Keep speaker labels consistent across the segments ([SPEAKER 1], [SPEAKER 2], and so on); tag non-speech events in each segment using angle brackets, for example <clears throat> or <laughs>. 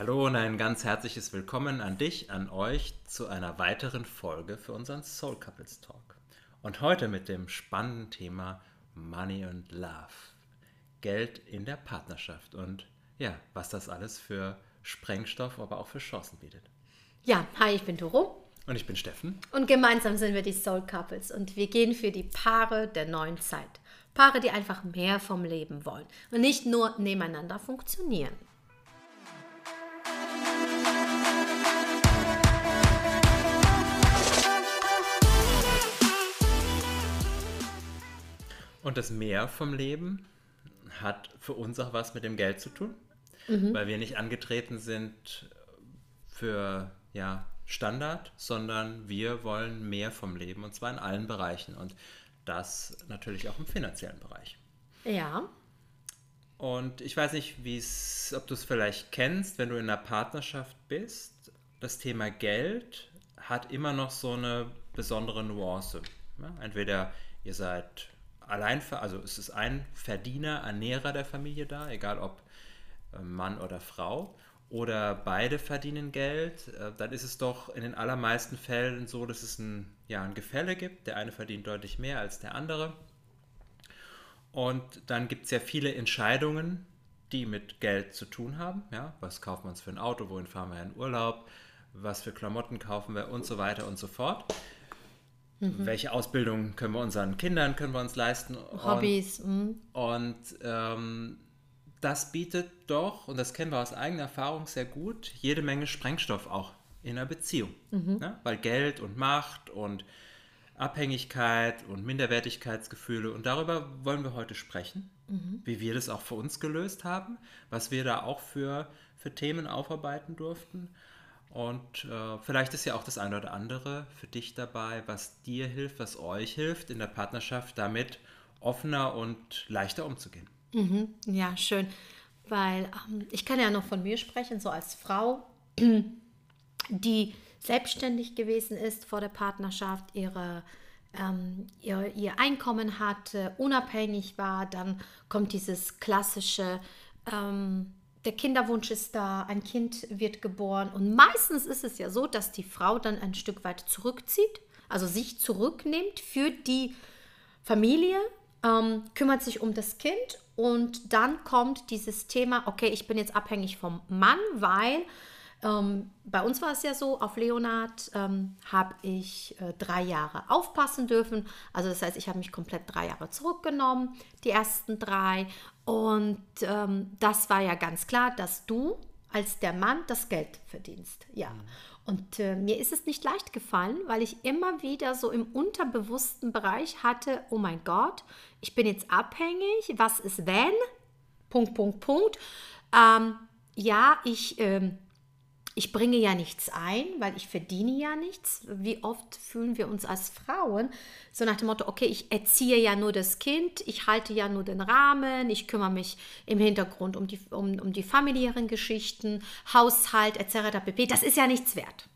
[SPEAKER 1] Hallo und ein ganz herzliches Willkommen an dich, an euch zu einer weiteren Folge für unseren Soul Couples Talk. Und heute mit dem spannenden Thema Money and Love. Geld in der Partnerschaft und ja, was das alles für Sprengstoff, aber auch für Chancen bietet.
[SPEAKER 2] Ja, hi, ich bin Doro.
[SPEAKER 1] Und ich bin Steffen.
[SPEAKER 2] Und gemeinsam sind wir die Soul Couples und wir gehen für die Paare der neuen Zeit. Paare, die einfach mehr vom Leben wollen und nicht nur nebeneinander funktionieren.
[SPEAKER 1] Und das Mehr vom Leben hat für uns auch was mit dem Geld zu tun, mhm. weil wir nicht angetreten sind für ja, Standard, sondern wir wollen mehr vom Leben und zwar in allen Bereichen und das natürlich auch im finanziellen Bereich.
[SPEAKER 2] Ja.
[SPEAKER 1] Und ich weiß nicht, ob du es vielleicht kennst, wenn du in einer Partnerschaft bist, das Thema Geld hat immer noch so eine besondere Nuance. Ja, entweder ihr seid allein, also es ist ein Verdiener, Ernährer der Familie da, egal ob äh, Mann oder Frau, oder beide verdienen Geld, äh, dann ist es doch in den allermeisten Fällen so, dass es ein, ja, ein Gefälle gibt. Der eine verdient deutlich mehr als der andere. Und dann gibt es ja viele Entscheidungen, die mit Geld zu tun haben. Ja, was wir uns für ein Auto, wohin fahren wir in Urlaub, was für Klamotten kaufen wir und so weiter und so fort. Mhm. Welche Ausbildung können wir unseren Kindern können wir uns leisten?
[SPEAKER 2] Hobbys.
[SPEAKER 1] Und, mhm. und ähm, das bietet doch, und das kennen wir aus eigener Erfahrung sehr gut, jede Menge Sprengstoff auch in einer Beziehung. Mhm. Ne? Weil Geld und Macht und Abhängigkeit und Minderwertigkeitsgefühle, und darüber wollen wir heute sprechen, mhm. wie wir das auch für uns gelöst haben, was wir da auch für, für Themen aufarbeiten durften und äh, vielleicht ist ja auch das eine oder andere für dich dabei, was dir hilft, was euch hilft, in der Partnerschaft damit offener und leichter umzugehen.
[SPEAKER 2] Mhm, ja, schön. Weil ähm, ich kann ja noch von mir sprechen, so als Frau, <clears throat> die selbstständig gewesen ist vor der Partnerschaft, ihre, ähm, ihr, ihr Einkommen hatte, unabhängig war, dann kommt dieses klassische ähm, der Kinderwunsch ist da, ein Kind wird geboren und meistens ist es ja so, dass die Frau dann ein Stück weit zurückzieht, also sich zurücknimmt für die Familie, ähm, kümmert sich um das Kind und dann kommt dieses Thema, okay, ich bin jetzt abhängig vom Mann, weil ähm, bei uns war es ja so, auf Leonard ähm, habe ich äh, drei Jahre aufpassen dürfen. Also das heißt, ich habe mich komplett drei Jahre zurückgenommen, die ersten drei. Und ähm, das war ja ganz klar, dass du als der Mann das Geld verdienst. Ja. Mhm. Und äh, mir ist es nicht leicht gefallen, weil ich immer wieder so im unterbewussten Bereich hatte, oh mein Gott, ich bin jetzt abhängig, was ist wenn? Punkt, Punkt, Punkt. Ähm, ja, ich ähm, ich bringe ja nichts ein, weil ich verdiene ja nichts. Wie oft fühlen wir uns als Frauen so nach dem Motto, okay, ich erziehe ja nur das Kind, ich halte ja nur den Rahmen, ich kümmere mich im Hintergrund um die, um, um die familiären Geschichten, Haushalt etc. pp. Das ist ja nichts wert.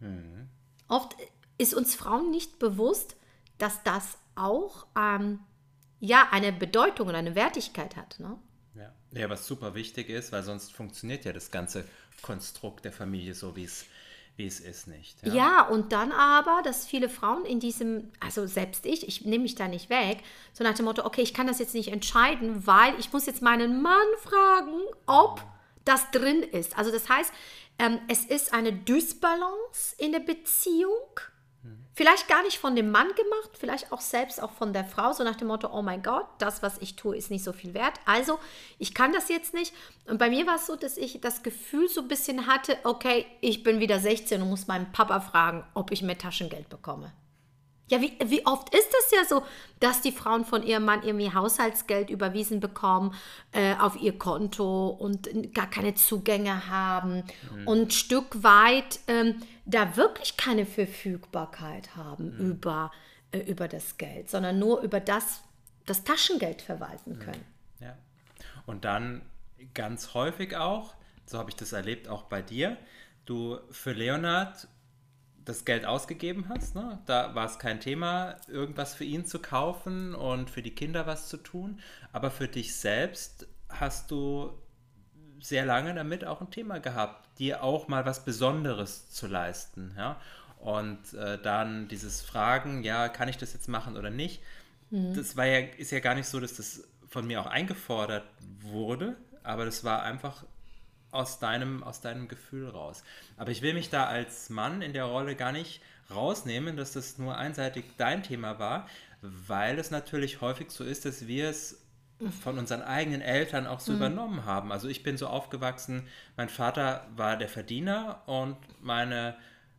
[SPEAKER 2] Mhm. Oft ist uns Frauen nicht bewusst, dass das auch ähm, ja, eine Bedeutung und eine Wertigkeit hat. Ne?
[SPEAKER 1] Ja. ja, was super wichtig ist, weil sonst funktioniert ja das Ganze Konstrukt der Familie, so wie es wie es ist nicht.
[SPEAKER 2] Ja. ja. und dann aber, dass viele Frauen in diesem, also selbst ich, ich nehme mich da nicht weg, so nach dem Motto, okay, ich kann das jetzt nicht entscheiden, weil ich muss jetzt meinen Mann fragen, ob das drin ist. Also das heißt, ähm, es ist eine Dysbalance in der Beziehung Vielleicht gar nicht von dem Mann gemacht, vielleicht auch selbst auch von der Frau, so nach dem Motto, oh mein Gott, das, was ich tue, ist nicht so viel wert. Also, ich kann das jetzt nicht. Und bei mir war es so, dass ich das Gefühl so ein bisschen hatte, okay, ich bin wieder 16 und muss meinen Papa fragen, ob ich mehr Taschengeld bekomme. Ja, wie, wie oft ist es ja so, dass die Frauen von ihrem Mann irgendwie Haushaltsgeld überwiesen bekommen äh, auf ihr Konto und gar keine Zugänge haben mhm. und ein Stück weit ähm, da wirklich keine Verfügbarkeit haben mhm. über, äh, über das Geld, sondern nur über das, das Taschengeld verwalten mhm. können.
[SPEAKER 1] Ja. Und dann ganz häufig auch, so habe ich das erlebt auch bei dir, du für Leonard das Geld ausgegeben hast. Ne? Da war es kein Thema, irgendwas für ihn zu kaufen und für die Kinder was zu tun. Aber für dich selbst hast du sehr lange damit auch ein Thema gehabt, dir auch mal was Besonderes zu leisten. Ja? Und äh, dann dieses Fragen, ja, kann ich das jetzt machen oder nicht? Mhm. Das war ja, ist ja gar nicht so, dass das von mir auch eingefordert wurde, aber das war einfach aus deinem, aus deinem Gefühl raus. Aber ich will mich da als Mann in der Rolle gar nicht rausnehmen, dass das nur einseitig dein Thema war, weil es natürlich häufig so ist, dass wir es von unseren eigenen Eltern auch so mhm. übernommen haben. Also ich bin so aufgewachsen, mein Vater war der Verdiener und meine,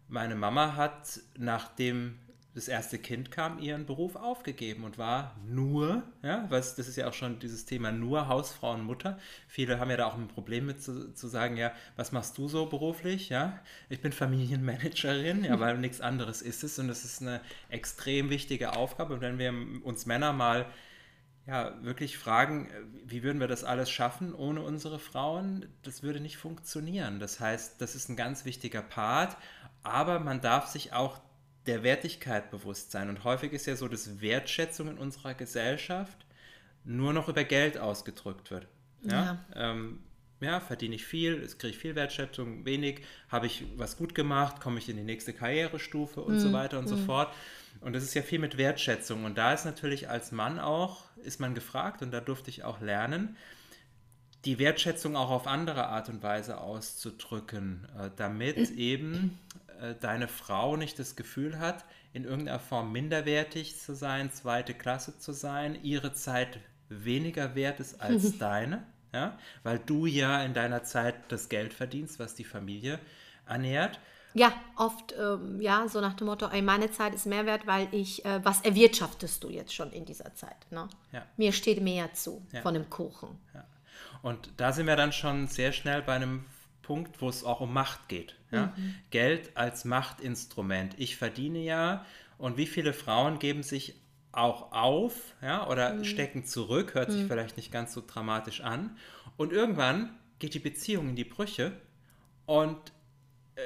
[SPEAKER 1] meine Mama hat, nachdem das erste Kind kam, ihren Beruf aufgegeben und war nur, ja, was, das ist ja auch schon dieses Thema nur Hausfrau und Mutter. Viele haben ja da auch ein Problem mit zu, zu sagen, ja, was machst du so beruflich? Ja, ich bin Familienmanagerin, ja, weil nichts anderes ist es und das ist eine extrem wichtige Aufgabe. Und wenn wir uns Männer mal ja, wirklich fragen, wie würden wir das alles schaffen ohne unsere Frauen? Das würde nicht funktionieren. Das heißt, das ist ein ganz wichtiger Part, aber man darf sich auch der Wertigkeit bewusst sein. Und häufig ist ja so, dass Wertschätzung in unserer Gesellschaft nur noch über Geld ausgedrückt wird. Ja, ja. Ähm, ja verdiene ich viel, kriege ich viel Wertschätzung, wenig, habe ich was gut gemacht, komme ich in die nächste Karrierestufe und mhm. so weiter und mhm. so fort. Und das ist ja viel mit Wertschätzung. Und da ist natürlich als Mann auch, ist man gefragt und da durfte ich auch lernen, die Wertschätzung auch auf andere Art und Weise auszudrücken, äh, damit <clears throat> eben äh, deine Frau nicht das Gefühl hat, in irgendeiner Form minderwertig zu sein, zweite Klasse zu sein, ihre Zeit weniger wert ist als <laughs> deine, ja, weil du ja in deiner Zeit das Geld verdienst, was die Familie ernährt.
[SPEAKER 2] Ja, oft, ähm, ja, so nach dem Motto, ey, meine Zeit ist mehr wert, weil ich, äh, was erwirtschaftest du jetzt schon in dieser Zeit? Ne? Ja. Mir steht mehr zu ja. von dem Kuchen.
[SPEAKER 1] Ja. Und da sind wir dann schon sehr schnell bei einem Punkt, wo es auch um Macht geht. Ja? Mhm. Geld als Machtinstrument. Ich verdiene ja und wie viele Frauen geben sich auch auf ja, oder mhm. stecken zurück, hört sich mhm. vielleicht nicht ganz so dramatisch an. Und irgendwann geht die Beziehung in die Brüche und äh,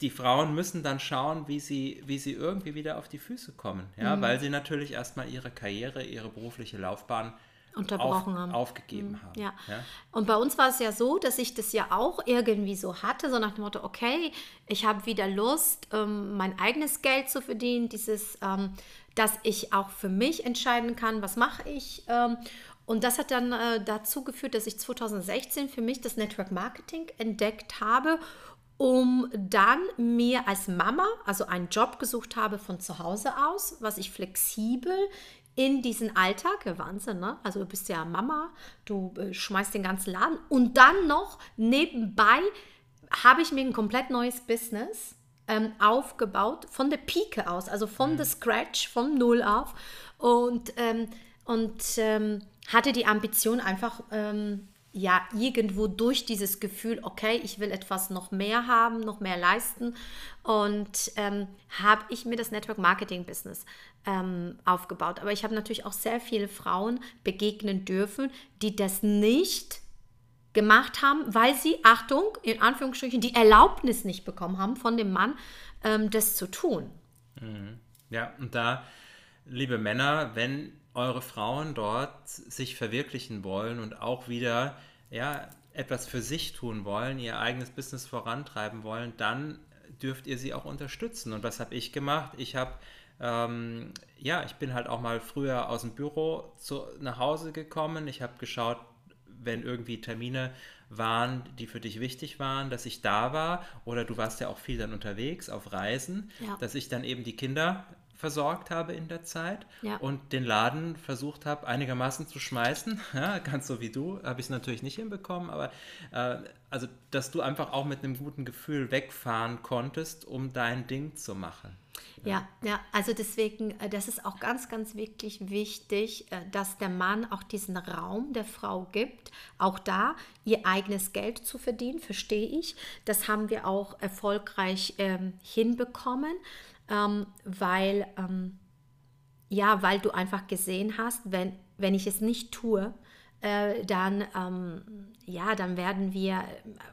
[SPEAKER 1] die Frauen müssen dann schauen, wie sie, wie sie irgendwie wieder auf die Füße kommen, ja, mhm. weil sie natürlich erstmal ihre Karriere, ihre berufliche Laufbahn
[SPEAKER 2] unterbrochen
[SPEAKER 1] auf,
[SPEAKER 2] haben.
[SPEAKER 1] Aufgegeben mhm. haben.
[SPEAKER 2] Ja. ja. Und bei uns war es ja so, dass ich das ja auch irgendwie so hatte, so nach dem Motto, okay, ich habe wieder Lust, ähm, mein eigenes Geld zu verdienen, dieses, ähm, dass ich auch für mich entscheiden kann, was mache ich. Ähm, und das hat dann äh, dazu geführt, dass ich 2016 für mich das Network Marketing entdeckt habe um dann mir als Mama, also einen Job gesucht habe von zu Hause aus, was ich flexibel in diesen Alltag, Wahnsinn, ne? Also du bist ja Mama, du äh, schmeißt den ganzen Laden und dann noch nebenbei habe ich mir ein komplett neues Business ähm, aufgebaut, von der Pike aus, also von mhm. der Scratch, von Null auf und, ähm, und ähm, hatte die Ambition einfach ähm, ja irgendwo durch dieses Gefühl, okay, ich will etwas noch mehr haben, noch mehr leisten und ähm, habe ich mir das Network Marketing Business ähm, aufgebaut. Aber ich habe natürlich auch sehr viele Frauen begegnen dürfen, die das nicht gemacht haben, weil sie, Achtung, in Anführungsstrichen, die Erlaubnis nicht bekommen haben von dem Mann, ähm, das zu tun.
[SPEAKER 1] Mhm. Ja, und da, liebe Männer, wenn eure Frauen dort sich verwirklichen wollen und auch wieder ja, etwas für sich tun wollen, ihr eigenes Business vorantreiben wollen, dann dürft ihr sie auch unterstützen. Und was habe ich gemacht? Ich habe ähm, ja, ich bin halt auch mal früher aus dem Büro zu, nach Hause gekommen. Ich habe geschaut, wenn irgendwie Termine waren, die für dich wichtig waren, dass ich da war. Oder du warst ja auch viel dann unterwegs auf Reisen, ja. dass ich dann eben die Kinder versorgt habe in der Zeit ja. und den Laden versucht habe, einigermaßen zu schmeißen. <laughs> Ja, ganz so wie du, habe ich es natürlich nicht hinbekommen, aber äh, also, dass du einfach auch mit einem guten Gefühl wegfahren konntest, um dein Ding zu machen.
[SPEAKER 2] Ja, ja, also deswegen, äh, das ist auch ganz, ganz wirklich wichtig, äh, dass der Mann auch diesen Raum der Frau gibt, auch da ihr eigenes Geld zu verdienen, verstehe ich. Das haben wir auch erfolgreich ähm, hinbekommen ähm, weil, ähm, ja, weil du einfach gesehen hast, wenn, wenn ich es nicht tue, äh, dann, ähm, ja, dann werden wir,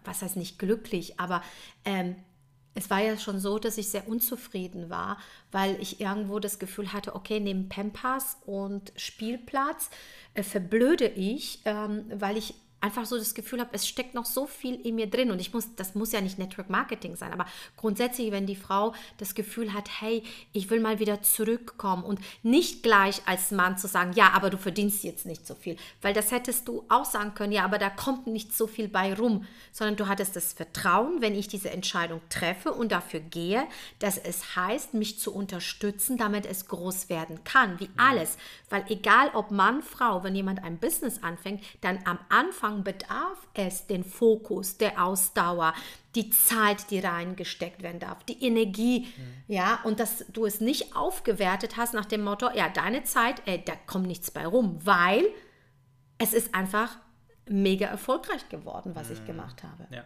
[SPEAKER 2] was heißt nicht glücklich, aber ähm, es war ja schon so, dass ich sehr unzufrieden war, weil ich irgendwo das Gefühl hatte, okay, neben Pampas und Spielplatz äh, verblöde ich, ähm, weil ich einfach so das Gefühl habe, es steckt noch so viel in mir drin. Und ich muss, das muss ja nicht Network Marketing sein, aber grundsätzlich, wenn die Frau das Gefühl hat, hey, ich will mal wieder zurückkommen und nicht gleich als Mann zu sagen, ja, aber du verdienst jetzt nicht so viel, weil das hättest du auch sagen können, ja, aber da kommt nicht so viel bei rum, sondern du hattest das Vertrauen, wenn ich diese Entscheidung treffe und dafür gehe, dass es heißt, mich zu unterstützen, damit es groß werden kann, wie alles, weil egal ob Mann, Frau, wenn jemand ein Business anfängt, dann am Anfang bedarf es den Fokus, der Ausdauer, die Zeit, die reingesteckt werden darf, die Energie, mhm. ja, und dass du es nicht aufgewertet hast nach dem Motto, ja, deine Zeit, ey, da kommt nichts bei rum, weil es ist einfach mega erfolgreich geworden, was ich mhm. gemacht habe.
[SPEAKER 1] Ja.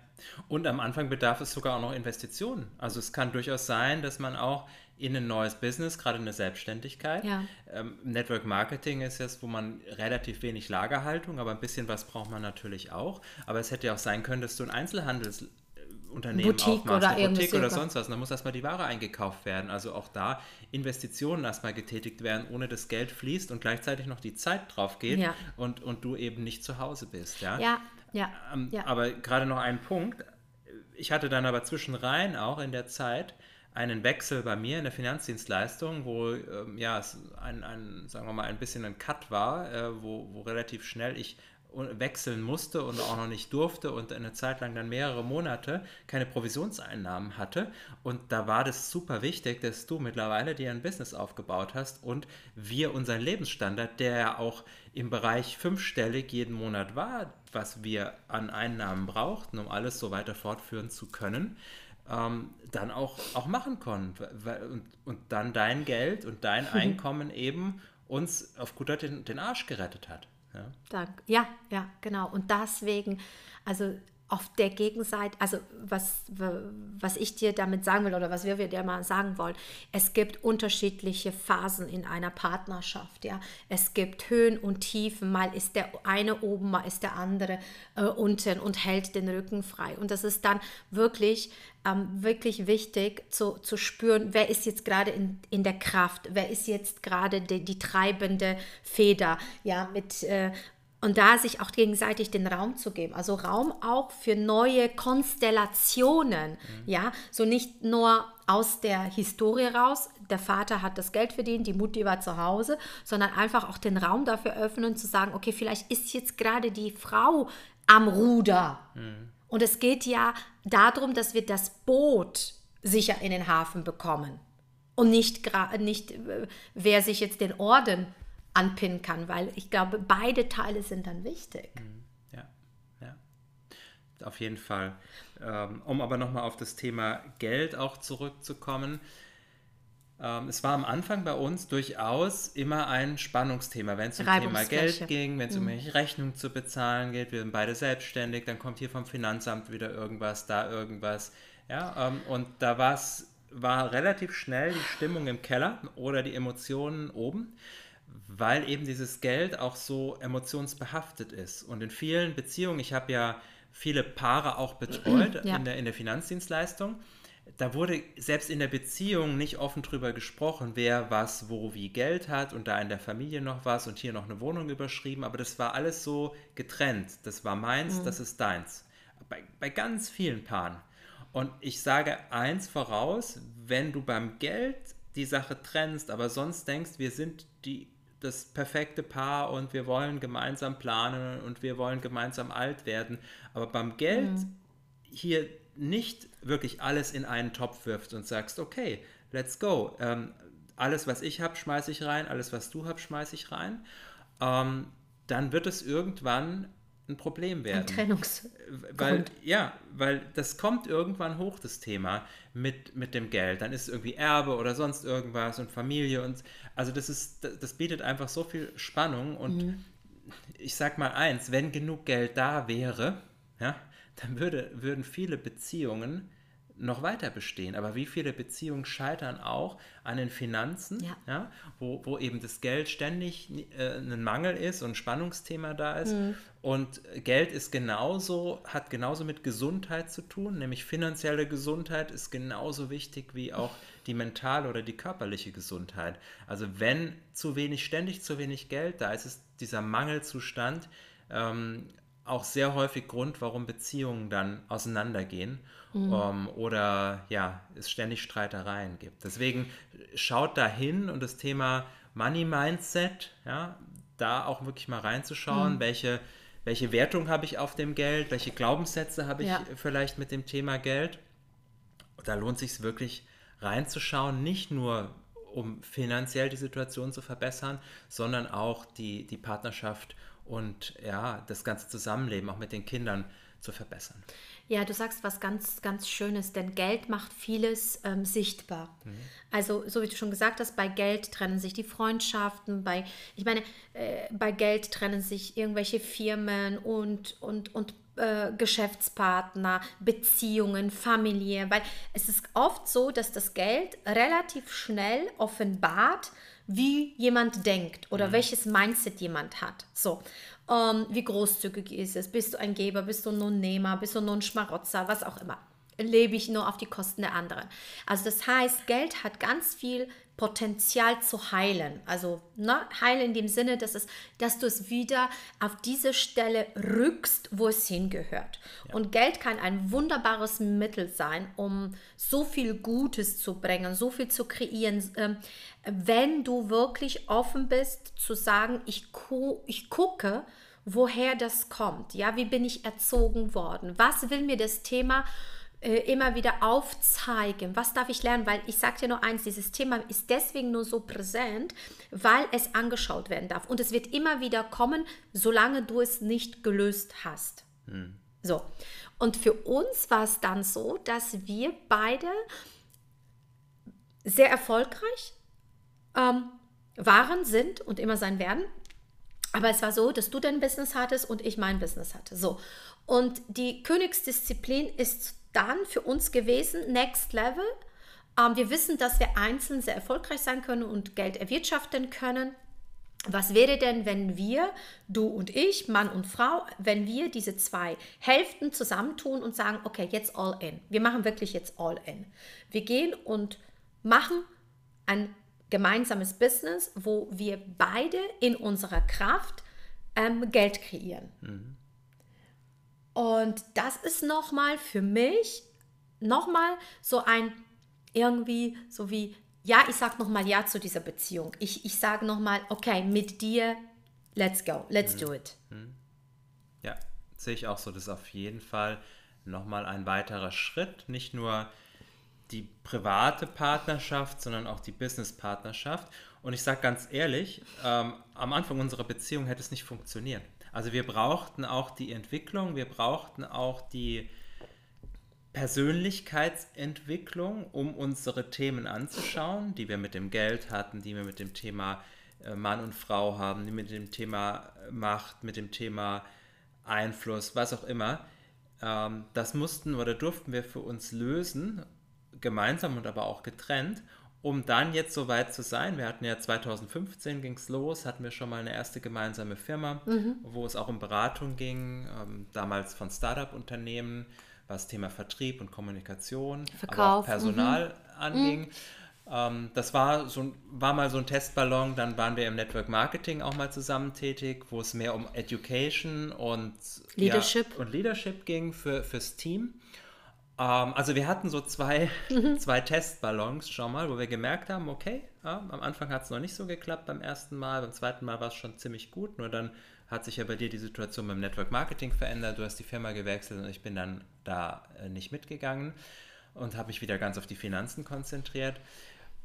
[SPEAKER 1] Und am Anfang bedarf es sogar auch noch Investitionen. Also es kann durchaus sein, dass man auch in ein neues Business, gerade in der Selbstständigkeit. Ja. Ähm, Network Marketing ist jetzt, wo man relativ wenig Lagerhaltung, aber ein bisschen was braucht man natürlich auch. Aber es hätte ja auch sein können, dass du ein Einzelhandelsunternehmen
[SPEAKER 2] Boutique aufmachst, oder
[SPEAKER 1] eine Boutique oder sonst was. Und dann muss erstmal die Ware eingekauft werden. Also auch da Investitionen erstmal getätigt werden, ohne dass Geld fließt und gleichzeitig noch die Zeit drauf geht ja. und, und du eben nicht zu Hause bist. Ja,
[SPEAKER 2] ja. ja,
[SPEAKER 1] ähm,
[SPEAKER 2] ja.
[SPEAKER 1] Aber gerade noch ein Punkt. Ich hatte dann aber zwischenrein auch in der Zeit einen Wechsel bei mir in der Finanzdienstleistung, wo ähm, ja, es ein, ein, sagen wir mal, ein bisschen ein Cut war, äh, wo, wo relativ schnell ich wechseln musste und auch noch nicht durfte und eine Zeit lang dann mehrere Monate keine Provisionseinnahmen hatte. Und da war das super wichtig, dass du mittlerweile dir ein Business aufgebaut hast und wir unseren Lebensstandard, der ja auch im Bereich fünfstellig jeden Monat war, was wir an Einnahmen brauchten, um alles so weiter fortführen zu können, ähm, dann auch, auch machen konnten. Und, und dann dein Geld und dein <laughs> Einkommen eben uns auf gut den, den Arsch gerettet hat.
[SPEAKER 2] Ja. Dank. ja, ja, genau. Und deswegen, also auf der Gegenseite, also was, was ich dir damit sagen will oder was wir dir mal sagen wollen, es gibt unterschiedliche Phasen in einer Partnerschaft, ja. Es gibt Höhen und Tiefen, mal ist der eine oben, mal ist der andere äh, unten und hält den Rücken frei. Und das ist dann wirklich, ähm, wirklich wichtig zu, zu spüren, wer ist jetzt gerade in, in der Kraft, wer ist jetzt gerade die, die treibende Feder, ja, mit äh, und da sich auch gegenseitig den Raum zu geben. Also Raum auch für neue Konstellationen. Mhm. Ja, so nicht nur aus der Historie raus, der Vater hat das Geld verdient, die Mutti war zu Hause, sondern einfach auch den Raum dafür öffnen, zu sagen, okay, vielleicht ist jetzt gerade die Frau am Ruder. Mhm. Und es geht ja darum, dass wir das Boot sicher in den Hafen bekommen. Und nicht, nicht äh, wer sich jetzt den Orden anpinnen kann, weil ich glaube, beide Teile sind dann wichtig. Mhm.
[SPEAKER 1] Ja, ja, auf jeden Fall. Ähm, um aber nochmal auf das Thema Geld auch zurückzukommen. Ähm, es war am Anfang bei uns durchaus immer ein Spannungsthema, wenn es um Thema Geld ging, wenn es mhm. um welche Rechnungen zu bezahlen geht. Wir sind beide selbstständig, dann kommt hier vom Finanzamt wieder irgendwas, da irgendwas. Ja, ähm, und da war relativ schnell die Stimmung im Keller oder die Emotionen oben weil eben dieses Geld auch so emotionsbehaftet ist. Und in vielen Beziehungen, ich habe ja viele Paare auch betreut <clears throat> ja. in, der, in der Finanzdienstleistung, da wurde selbst in der Beziehung nicht offen drüber gesprochen, wer was, wo, wie Geld hat und da in der Familie noch was und hier noch eine Wohnung überschrieben, aber das war alles so getrennt. Das war meins, mhm. das ist deins. Bei, bei ganz vielen Paaren. Und ich sage eins voraus, wenn du beim Geld die Sache trennst, aber sonst denkst, wir sind die das perfekte Paar und wir wollen gemeinsam planen und wir wollen gemeinsam alt werden. Aber beim Geld mhm. hier nicht wirklich alles in einen Topf wirft und sagst, okay, let's go. Ähm, alles, was ich habe, schmeiße ich rein, alles, was du hast, schmeiße ich rein. Ähm, dann wird es irgendwann ein Problem werden. Ein
[SPEAKER 2] Trennungs.
[SPEAKER 1] Weil, ja, weil das kommt irgendwann hoch, das Thema mit, mit dem Geld. Dann ist es irgendwie Erbe oder sonst irgendwas und Familie und also das ist, das bietet einfach so viel Spannung und mhm. ich sag mal eins, wenn genug Geld da wäre, ja, dann würde, würden viele Beziehungen noch weiter bestehen. Aber wie viele Beziehungen scheitern auch an den Finanzen, ja. ja wo, wo eben das Geld ständig äh, ein Mangel ist und ein Spannungsthema da ist. Mhm. Und Geld ist genauso, hat genauso mit Gesundheit zu tun, nämlich finanzielle Gesundheit ist genauso wichtig wie auch die mentale oder die körperliche Gesundheit. Also wenn zu wenig, ständig zu wenig Geld da ist, ist dieser Mangelzustand ähm, auch sehr häufig Grund, warum Beziehungen dann auseinandergehen mhm. ähm, oder ja, es ständig Streitereien gibt. Deswegen schaut da hin und das Thema Money Mindset, ja, da auch wirklich mal reinzuschauen, mhm. welche, welche Wertung habe ich auf dem Geld, welche Glaubenssätze habe ich ja. vielleicht mit dem Thema Geld. Da lohnt sich wirklich reinzuschauen, nicht nur um finanziell die Situation zu verbessern, sondern auch die, die Partnerschaft und ja, das ganze Zusammenleben auch mit den Kindern zu verbessern.
[SPEAKER 2] Ja, du sagst was ganz, ganz Schönes, denn Geld macht vieles ähm, sichtbar. Mhm. Also, so wie du schon gesagt hast, bei Geld trennen sich die Freundschaften, bei, ich meine, äh, bei Geld trennen sich irgendwelche Firmen und, und, und äh, Geschäftspartner, Beziehungen, Familie, weil es ist oft so, dass das Geld relativ schnell offenbart, wie jemand denkt oder mhm. welches Mindset jemand hat. So, ähm, wie großzügig ist es? Bist du ein Geber? Bist du nur ein Nehmer? Bist du nur ein Schmarotzer? Was auch immer. Lebe ich nur auf die Kosten der anderen? Also das heißt, Geld hat ganz viel Potenzial zu heilen. Also ne, heilen in dem Sinne, dass, es, dass du es wieder auf diese Stelle rückst, wo es hingehört. Ja. Und Geld kann ein wunderbares Mittel sein, um so viel Gutes zu bringen, so viel zu kreieren, ähm, wenn du wirklich offen bist zu sagen, ich, gu ich gucke, woher das kommt. Ja, wie bin ich erzogen worden? Was will mir das Thema äh, immer wieder aufzeigen, was darf ich lernen, weil ich sage dir nur eins, dieses Thema ist deswegen nur so präsent, weil es angeschaut werden darf und es wird immer wieder kommen, solange du es nicht gelöst hast. Hm. So, und für uns war es dann so, dass wir beide sehr erfolgreich ähm, waren, sind und immer sein werden. Aber es war so, dass du dein Business hattest und ich mein Business hatte. So. Und die Königsdisziplin ist dann für uns gewesen, Next Level. Ähm, wir wissen, dass wir einzeln sehr erfolgreich sein können und Geld erwirtschaften können. Was wäre denn, wenn wir, du und ich, Mann und Frau, wenn wir diese zwei Hälften zusammentun und sagen, okay, jetzt all in. Wir machen wirklich jetzt all in. Wir gehen und machen ein gemeinsames Business, wo wir beide in unserer Kraft ähm, Geld kreieren. Mhm. Und das ist nochmal für mich nochmal so ein irgendwie so wie, ja, ich sage nochmal Ja zu dieser Beziehung. Ich, ich sage nochmal, okay, mit dir, let's go, let's mhm. do it. Mhm.
[SPEAKER 1] Ja, sehe ich auch so. Das ist auf jeden Fall nochmal ein weiterer Schritt. Nicht nur die private Partnerschaft, sondern auch die Business-Partnerschaft. Und ich sage ganz ehrlich, ähm, am Anfang unserer Beziehung hätte es nicht funktioniert. Also wir brauchten auch die Entwicklung, wir brauchten auch die Persönlichkeitsentwicklung, um unsere Themen anzuschauen, die wir mit dem Geld hatten, die wir mit dem Thema äh, Mann und Frau haben, die mit dem Thema Macht, mit dem Thema Einfluss, was auch immer. Ähm, das mussten oder durften wir für uns lösen, gemeinsam und aber auch getrennt um dann jetzt so weit zu sein, wir hatten ja 2015 ging es los, hatten wir schon mal eine erste gemeinsame Firma, mhm. wo es auch um Beratung ging, ähm, damals von Startup-Unternehmen, was Thema Vertrieb und Kommunikation, Verkauf. aber auch Personal mhm. anging. Mhm. Ähm, das war, so, war mal so ein Testballon, dann waren wir im Network Marketing auch mal zusammen tätig, wo es mehr um Education und
[SPEAKER 2] Leadership,
[SPEAKER 1] ja, und Leadership ging für, fürs Team. Ähm, also wir hatten so zwei, mhm. <laughs> zwei Testballons schon mal, wo wir gemerkt haben, okay, ja, am Anfang hat es noch nicht so geklappt beim ersten Mal, beim zweiten Mal war es schon ziemlich gut, nur dann hat sich ja bei dir die Situation beim Network Marketing verändert, du hast die Firma gewechselt und ich bin dann da äh, nicht mitgegangen und habe mich wieder ganz auf die Finanzen konzentriert.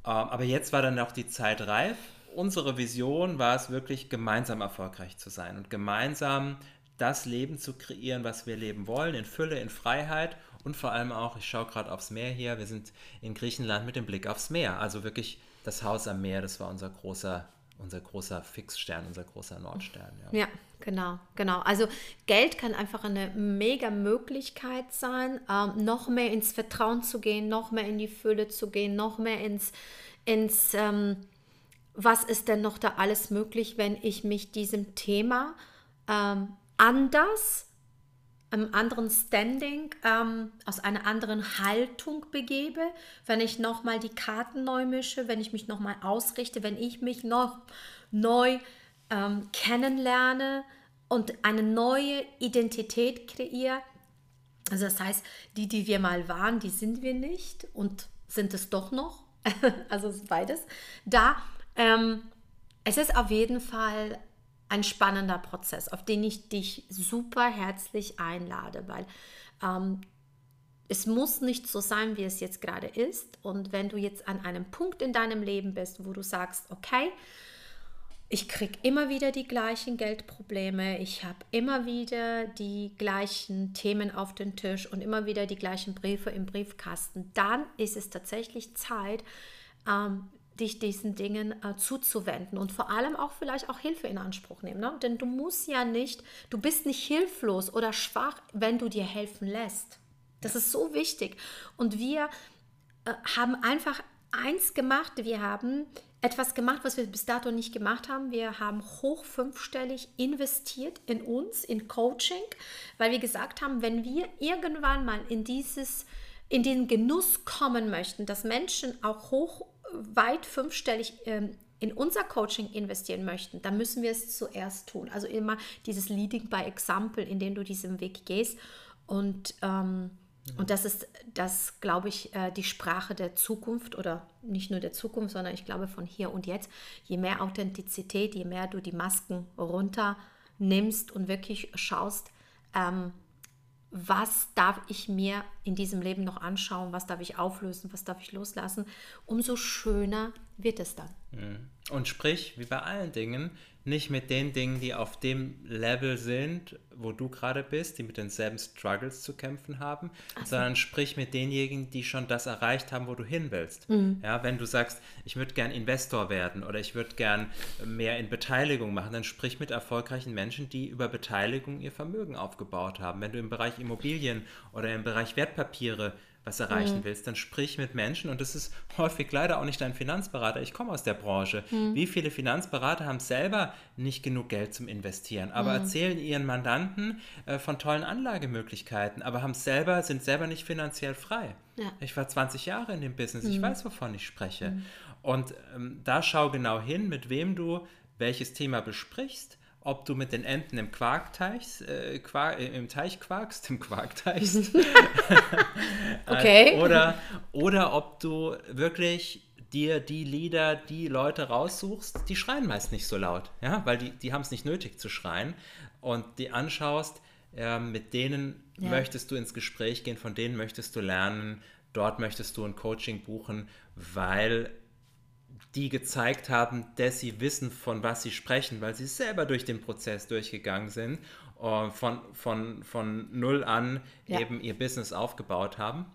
[SPEAKER 1] Ähm, aber jetzt war dann auch die Zeit reif. Unsere Vision war es wirklich, gemeinsam erfolgreich zu sein und gemeinsam das Leben zu kreieren, was wir leben wollen, in Fülle, in Freiheit und vor allem auch, ich schaue gerade aufs Meer hier, wir sind in Griechenland mit dem Blick aufs Meer. Also wirklich das Haus am Meer, das war unser großer, unser großer Fixstern, unser großer Nordstern.
[SPEAKER 2] Ja. ja. Genau, genau. Also Geld kann einfach eine mega Möglichkeit sein, ähm, noch mehr ins Vertrauen zu gehen, noch mehr in die Fülle zu gehen, noch mehr ins, ins ähm, was ist denn noch da alles möglich, wenn ich mich diesem Thema ähm, anders einem anderen Standing, ähm, aus einer anderen Haltung begebe, wenn ich nochmal die Karten neu mische, wenn ich mich nochmal ausrichte, wenn ich mich noch neu ähm, kennenlerne und eine neue Identität kreiere. Also das heißt, die, die wir mal waren, die sind wir nicht und sind es doch noch. <laughs> also es beides. Da, ähm, es ist auf jeden Fall ein spannender Prozess, auf den ich dich super herzlich einlade, weil ähm, es muss nicht so sein, wie es jetzt gerade ist. Und wenn du jetzt an einem Punkt in deinem Leben bist, wo du sagst, okay, ich kriege immer wieder die gleichen Geldprobleme, ich habe immer wieder die gleichen Themen auf den Tisch und immer wieder die gleichen Briefe im Briefkasten, dann ist es tatsächlich Zeit, ähm, dich diesen Dingen äh, zuzuwenden und vor allem auch vielleicht auch Hilfe in Anspruch nehmen. Ne? Denn du musst ja nicht, du bist nicht hilflos oder schwach, wenn du dir helfen lässt. Das ist so wichtig. Und wir äh, haben einfach eins gemacht, wir haben etwas gemacht, was wir bis dato nicht gemacht haben. Wir haben hoch fünfstellig investiert in uns, in Coaching, weil wir gesagt haben, wenn wir irgendwann mal in dieses in den Genuss kommen möchten, dass Menschen auch hoch weit fünfstellig ähm, in unser Coaching investieren möchten, dann müssen wir es zuerst tun. Also immer dieses Leading by Example, in dem du diesen Weg gehst. Und, ähm, ja. und das ist, das glaube ich, äh, die Sprache der Zukunft oder nicht nur der Zukunft, sondern ich glaube von hier und jetzt. Je mehr Authentizität, je mehr du die Masken runternimmst und wirklich schaust, ähm, was darf ich mir in diesem Leben noch anschauen, was darf ich auflösen, was darf ich loslassen, umso schöner wird es dann.
[SPEAKER 1] Mhm. Und sprich, wie bei allen Dingen, nicht mit den Dingen, die auf dem Level sind, wo du gerade bist, die mit denselben Struggles zu kämpfen haben, so. sondern sprich mit denjenigen, die schon das erreicht haben, wo du hin willst. Mhm. Ja, wenn du sagst, ich würde gern Investor werden oder ich würde gern mehr in Beteiligung machen, dann sprich mit erfolgreichen Menschen, die über Beteiligung ihr Vermögen aufgebaut haben. Wenn du im Bereich Immobilien oder im Bereich Wertpapiere was erreichen mhm. willst, dann sprich mit Menschen und das ist häufig leider auch nicht dein Finanzberater. Ich komme aus der Branche. Mhm. Wie viele Finanzberater haben selber nicht genug Geld zum Investieren, aber mhm. erzählen ihren Mandanten äh, von tollen Anlagemöglichkeiten, aber haben selber, sind selber nicht finanziell frei. Ja. Ich war 20 Jahre in dem Business, ich mhm. weiß, wovon ich spreche. Mhm. Und ähm, da schau genau hin, mit wem du welches Thema besprichst ob du mit den Enten im Quarkteich, äh, Quark, äh, im Teich quarkst, im Quarkteich. <laughs> okay. oder, oder ob du wirklich dir die Lieder, die Leute raussuchst, die schreien meist nicht so laut, ja, weil die, die haben es nicht nötig zu schreien und die anschaust, äh, mit denen ja. möchtest du ins Gespräch gehen, von denen möchtest du lernen, dort möchtest du ein Coaching buchen, weil die gezeigt haben, dass sie wissen, von was sie sprechen, weil sie selber durch den Prozess durchgegangen sind, und von, von, von null an ja. eben ihr Business aufgebaut haben.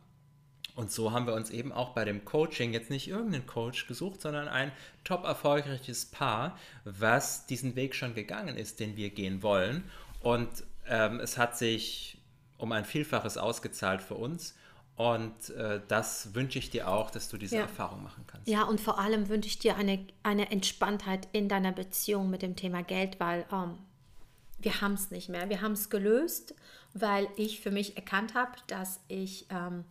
[SPEAKER 1] Und so haben wir uns eben auch bei dem Coaching jetzt nicht irgendeinen Coach gesucht, sondern ein top erfolgreiches Paar, was diesen Weg schon gegangen ist, den wir gehen wollen. Und ähm, es hat sich um ein Vielfaches ausgezahlt für uns. Und äh, das wünsche ich dir auch, dass du diese ja. Erfahrung machen kannst.
[SPEAKER 2] Ja, und vor allem wünsche ich dir eine, eine Entspanntheit in deiner Beziehung mit dem Thema Geld, weil ähm, wir haben es nicht mehr. Wir haben es gelöst, weil ich für mich erkannt habe, dass ich ähm,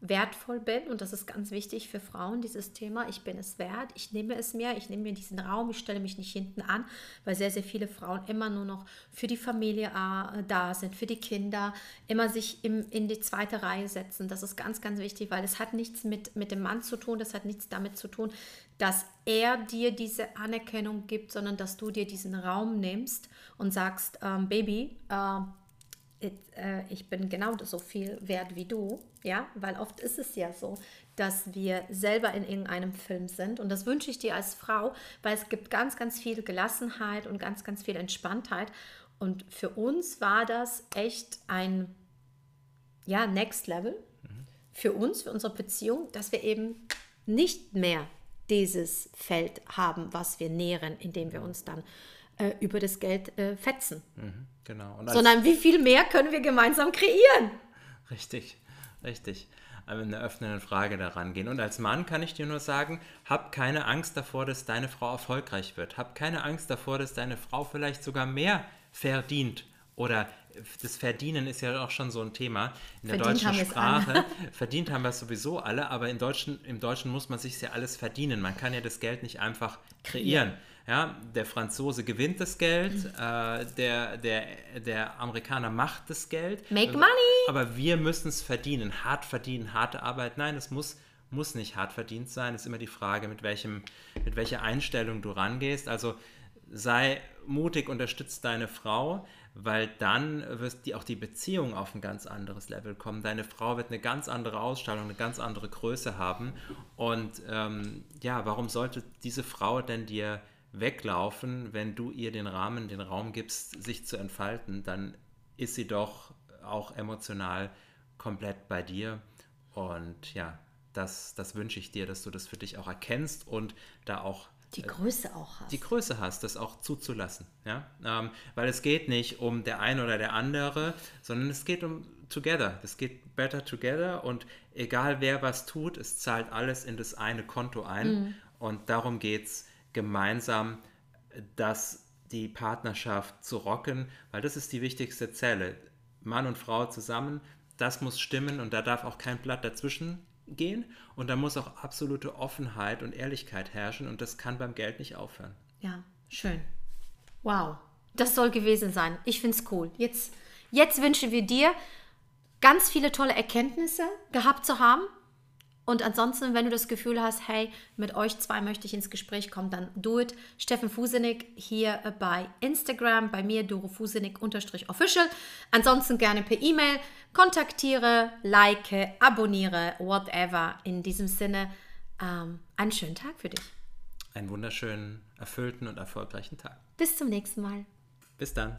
[SPEAKER 2] wertvoll bin. Und das ist ganz wichtig für Frauen, dieses Thema, ich bin es wert, ich nehme es mir, ich nehme mir diesen Raum, ich stelle mich nicht hinten an, weil sehr, sehr viele Frauen immer nur noch für die Familie äh, da sind, für die Kinder, immer sich im, in die zweite Reihe setzen. Das ist ganz, ganz wichtig, weil es hat nichts mit, mit dem Mann zu tun, das hat nichts damit zu tun, dass er dir diese Anerkennung gibt, sondern dass du dir diesen Raum nimmst und sagst, ähm, Baby, äh, ich bin genau so viel wert wie du, ja, weil oft ist es ja so, dass wir selber in irgendeinem Film sind. Und das wünsche ich dir als Frau, weil es gibt ganz, ganz viel Gelassenheit und ganz, ganz viel Entspanntheit. Und für uns war das echt ein, ja, Next Level. Mhm. für uns, für unsere Beziehung, dass wir eben nicht mehr dieses Feld haben, was wir nähren, indem wir uns dann äh, über das Geld äh, fetzen. Mhm, genau. Sondern wie viel mehr können wir gemeinsam kreieren?
[SPEAKER 1] Richtig, richtig. Mit einer öffnenden Frage daran gehen. Und als Mann kann ich dir nur sagen, hab keine Angst davor, dass deine Frau erfolgreich wird. Hab keine Angst davor, dass deine Frau vielleicht sogar mehr verdient oder das Verdienen ist ja auch schon so ein Thema in der verdient deutschen Sprache. <laughs> verdient haben wir es sowieso alle, aber im Deutschen, im Deutschen muss man sich ja alles verdienen. Man kann ja das Geld nicht einfach kreieren. Ja, der Franzose gewinnt das Geld, äh, der, der, der Amerikaner macht das Geld.
[SPEAKER 2] Make money!
[SPEAKER 1] Aber wir müssen es verdienen, hart verdienen, harte Arbeit. Nein, es muss, muss nicht hart verdient sein. Es ist immer die Frage, mit, welchem, mit welcher Einstellung du rangehst. Also sei mutig, unterstützt deine Frau, weil dann wirst die auch die Beziehung auf ein ganz anderes Level kommen. Deine Frau wird eine ganz andere Ausstrahlung, eine ganz andere Größe haben. Und ähm, ja, warum sollte diese Frau denn dir weglaufen, wenn du ihr den Rahmen, den Raum gibst, sich zu entfalten? Dann ist sie doch auch emotional komplett bei dir. Und ja, das, das wünsche ich dir, dass du das für dich auch erkennst und da auch
[SPEAKER 2] die Größe auch hast.
[SPEAKER 1] Die Größe hast, das auch zuzulassen. Ja? Ähm, weil es geht nicht um der eine oder der andere, sondern es geht um Together. Es geht better together und egal wer was tut, es zahlt alles in das eine Konto ein. Mhm. Und darum geht es gemeinsam, dass die Partnerschaft zu rocken, weil das ist die wichtigste Zelle. Mann und Frau zusammen, das muss stimmen und da darf auch kein Blatt dazwischen gehen und da muss auch absolute Offenheit und Ehrlichkeit herrschen und das kann beim Geld nicht aufhören.
[SPEAKER 2] Ja, schön. Wow, das soll gewesen sein. Ich finde es cool. Jetzt, jetzt wünschen wir dir ganz viele tolle Erkenntnisse gehabt zu haben und ansonsten, wenn du das Gefühl hast, hey, mit euch zwei möchte ich ins Gespräch kommen, dann do it. Steffen Fusenig hier bei Instagram, bei mir Doro Fusenig official. Ansonsten gerne per E-Mail kontaktiere, like, abonniere, whatever. In diesem Sinne, ähm, einen schönen Tag für dich.
[SPEAKER 1] Einen wunderschönen, erfüllten und erfolgreichen Tag.
[SPEAKER 2] Bis zum nächsten Mal.
[SPEAKER 1] Bis dann.